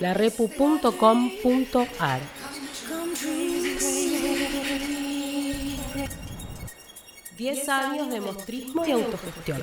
larepu.com.ar. Diez años de mostrismo y autogestión.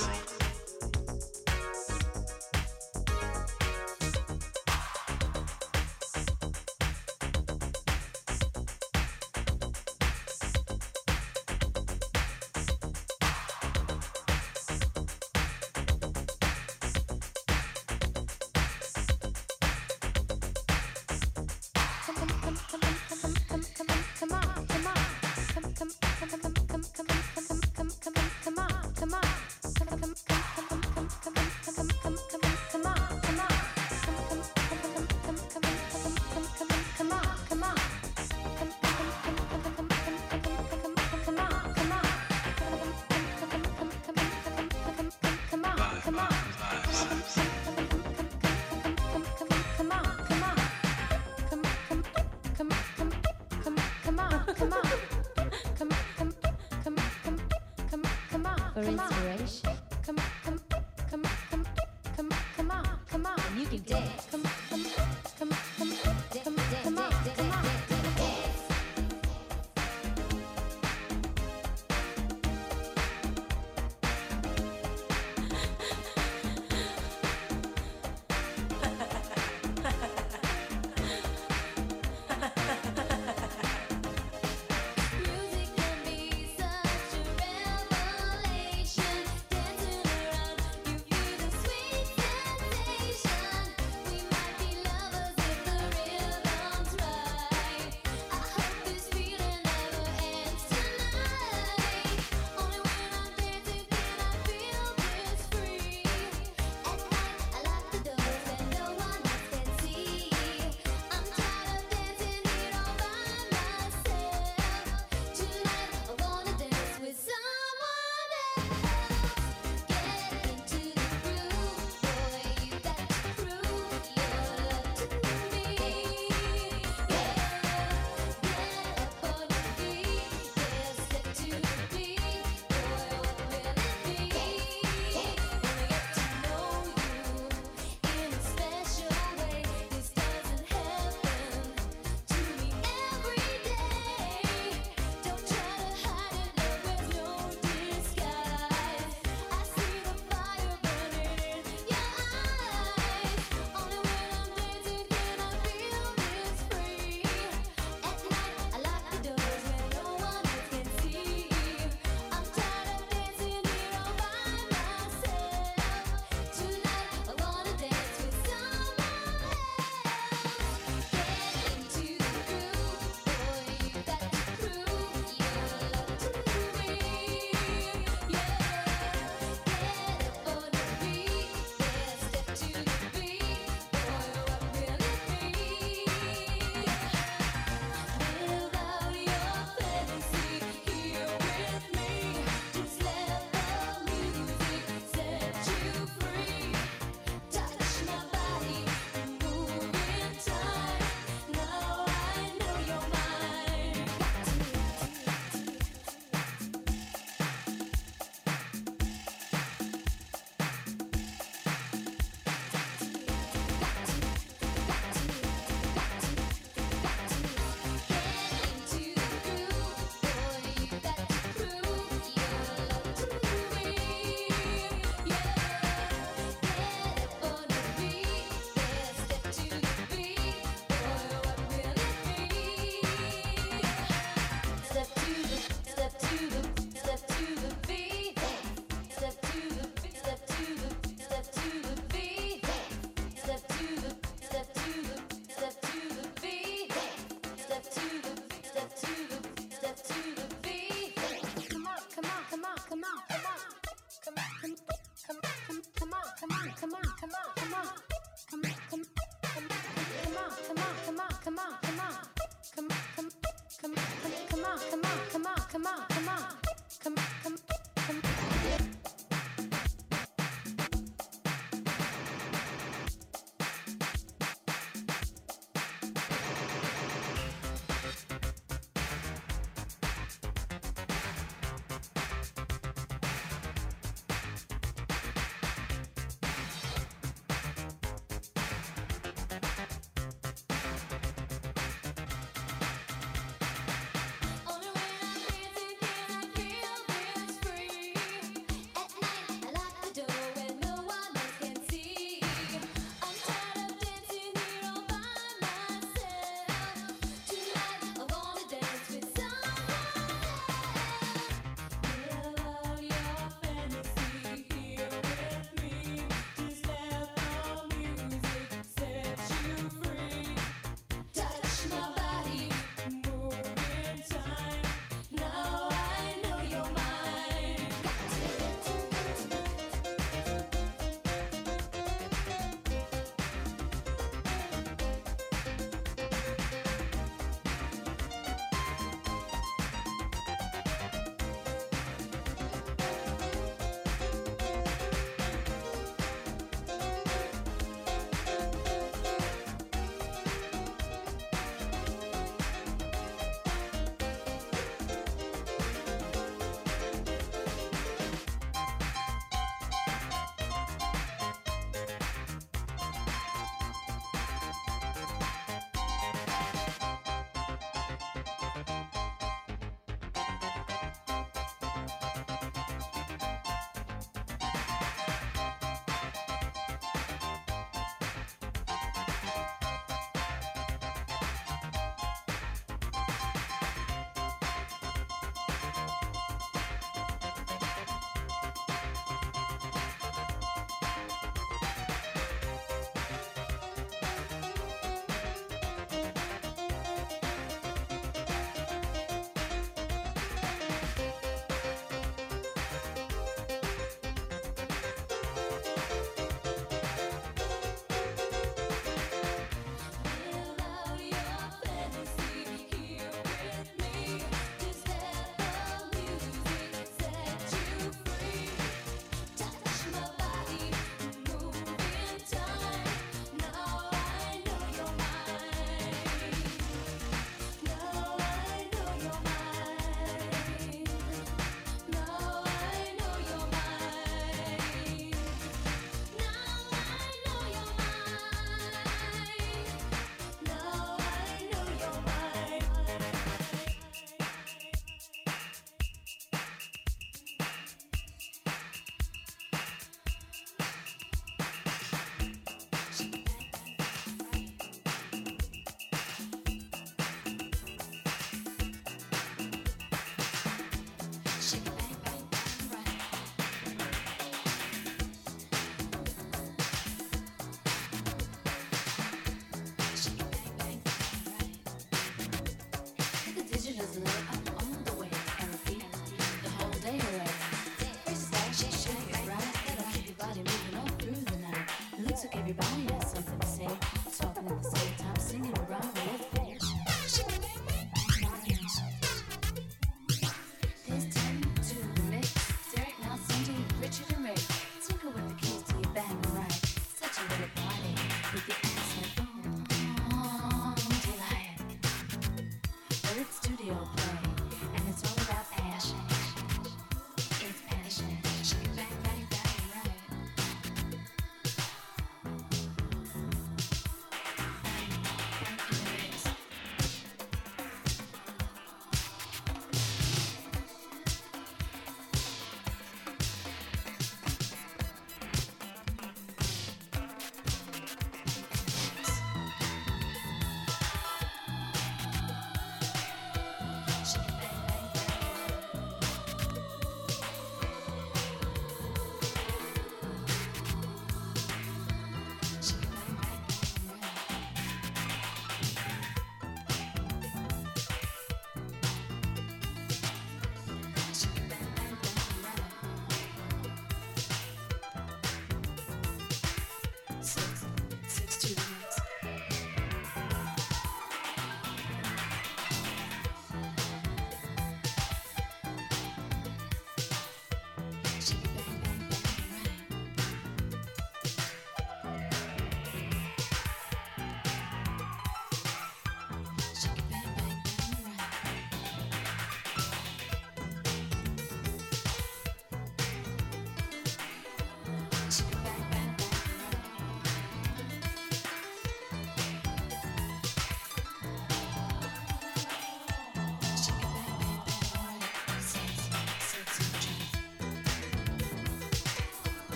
Bye.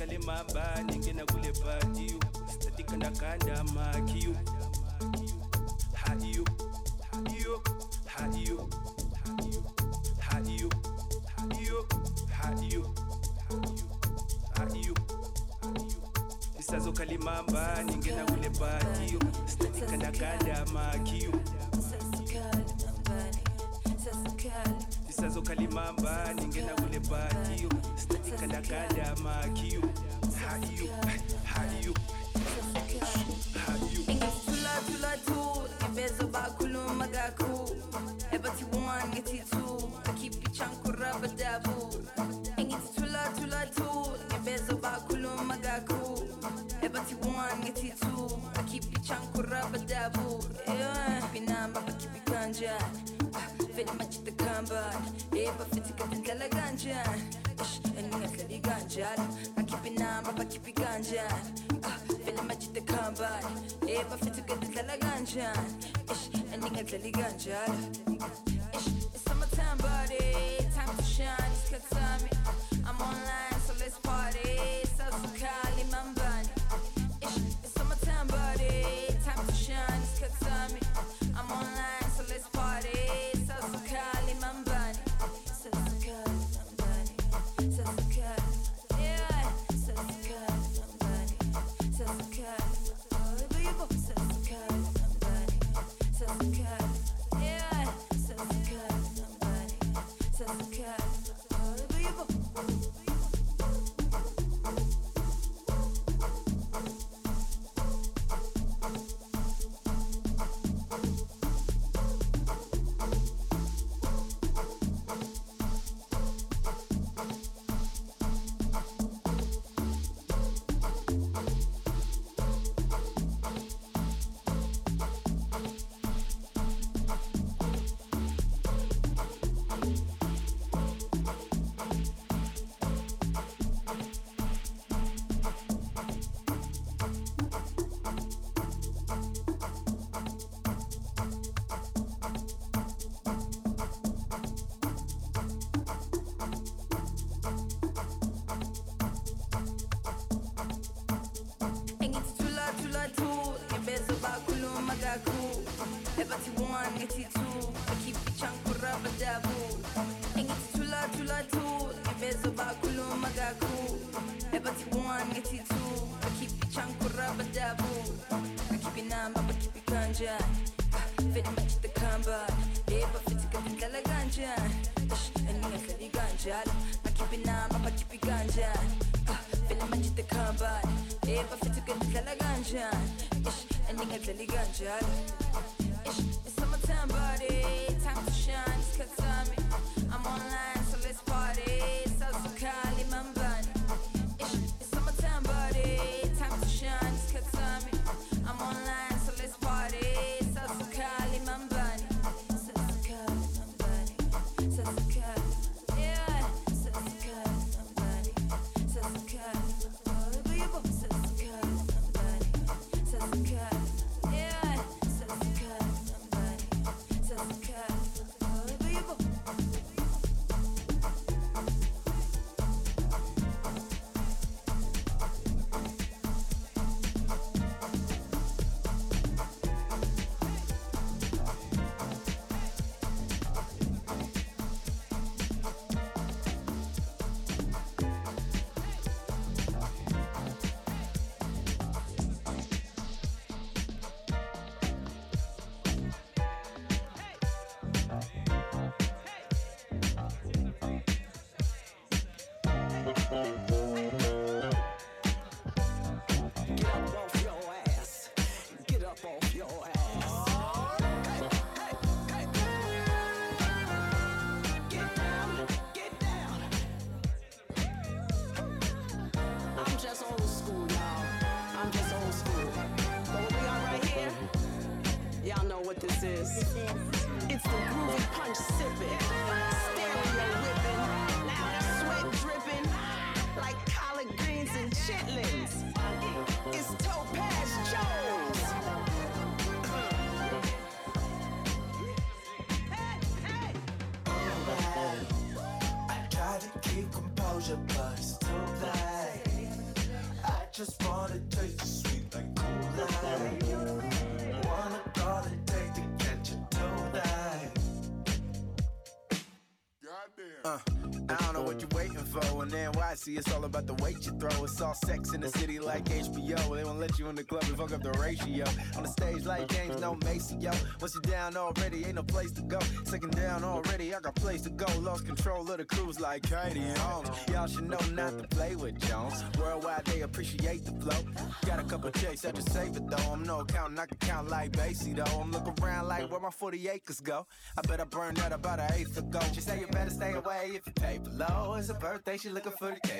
Kalimamba ningena kule pati statika ndakanda makiyo haiyo haiyo haiyo haiyo haiyo haiyo haiyo isazo kalimamba ningena kule pati statika ndakanda makiyo isazo kalimamba ningena kule pati statika ndakanda makiyo haiyo haiyo ngebezo bakhuluma kakhulu ebathi one ngithi two akhipha ichankura badabu engithi thula thula two ngebezo bakhuluma kakhulu ebathi one ngithi two akhipha ichankura badabu majida kambani ebafithi kade ndlala kanjani Ish, eningadlali kanjalo akhipha inamba bakhiphi kanjani Ah, vele majida kambani ebafithi kade ndlala kanjani Ish, eningadlali kanjalo Ish, it's summertime body time to shine isikhathi sami I'm online is. NYC, it's all about the weight you throw. It's all sex in the city like HBO. They won't let you in the club and fuck up the ratio. On the stage like James, no Macy, yo. Once you're down already, ain't no place to go. Second down already, I got place to go. Lost control of the cruise like Katie Holmes. Y'all should know not to play with Jones. Worldwide, they appreciate the flow. Got a couple checks, I just save it though. I'm no accountant, I can count like Basie though. I'm looking around like where my 40 acres go. I bet I burned that about an eighth ago. She say you better stay away if you pay below. It's a birthday, she looking for the cake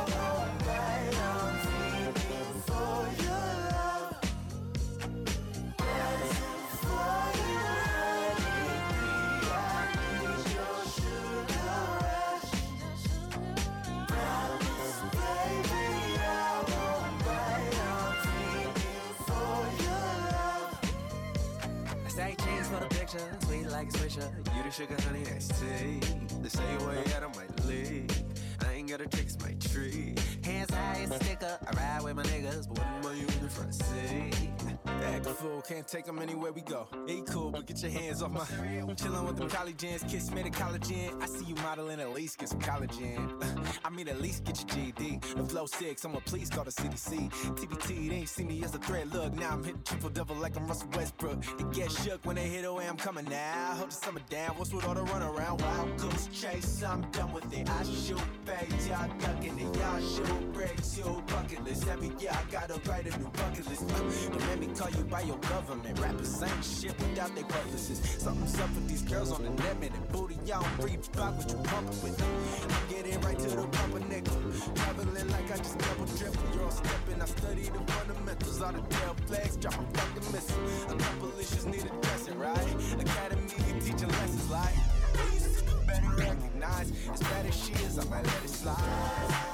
like swisher. You the sugar, honey, that's tea. They say you way out of my league. I ain't got a trick, my tree. Hands high as a sticker. I ride with my niggas, but when am you in the front seat? Act fool, can't take them anywhere we go. Ain't cool, but get your hands off my. Chillin' with them college ends, kiss me the collagen. I see you modeling, at least get some collagen. I mean, at least get your GD. The flow six, I'ma please call the CDC. TBT, they ain't see me as a threat. Look, now I'm hitting triple double like I'm Russell Westbrook. They get shook when they hit away, I'm coming now. Hold the summer down, what's with all the run around? Wild goose chase, I'm done with it. I shoot fades, y'all ducking it. Y'all shoot breaks, you bucket list. Every year I gotta write a new bucket list. Don't let me call you by your government. Rappers ain't shit without their purposes. Something's up with these girls on the limit. And booty, y'all don't what you pumping with. I'm getting right to the pumper, nigga. Traveling like I just double triple. You're all stepping, I study the fundamentals. All the tail flags, drop a fucking missile. A couple issues need addressing, right? Academy teaching lessons like. Better recognize, as bad as she is, I might let it slide.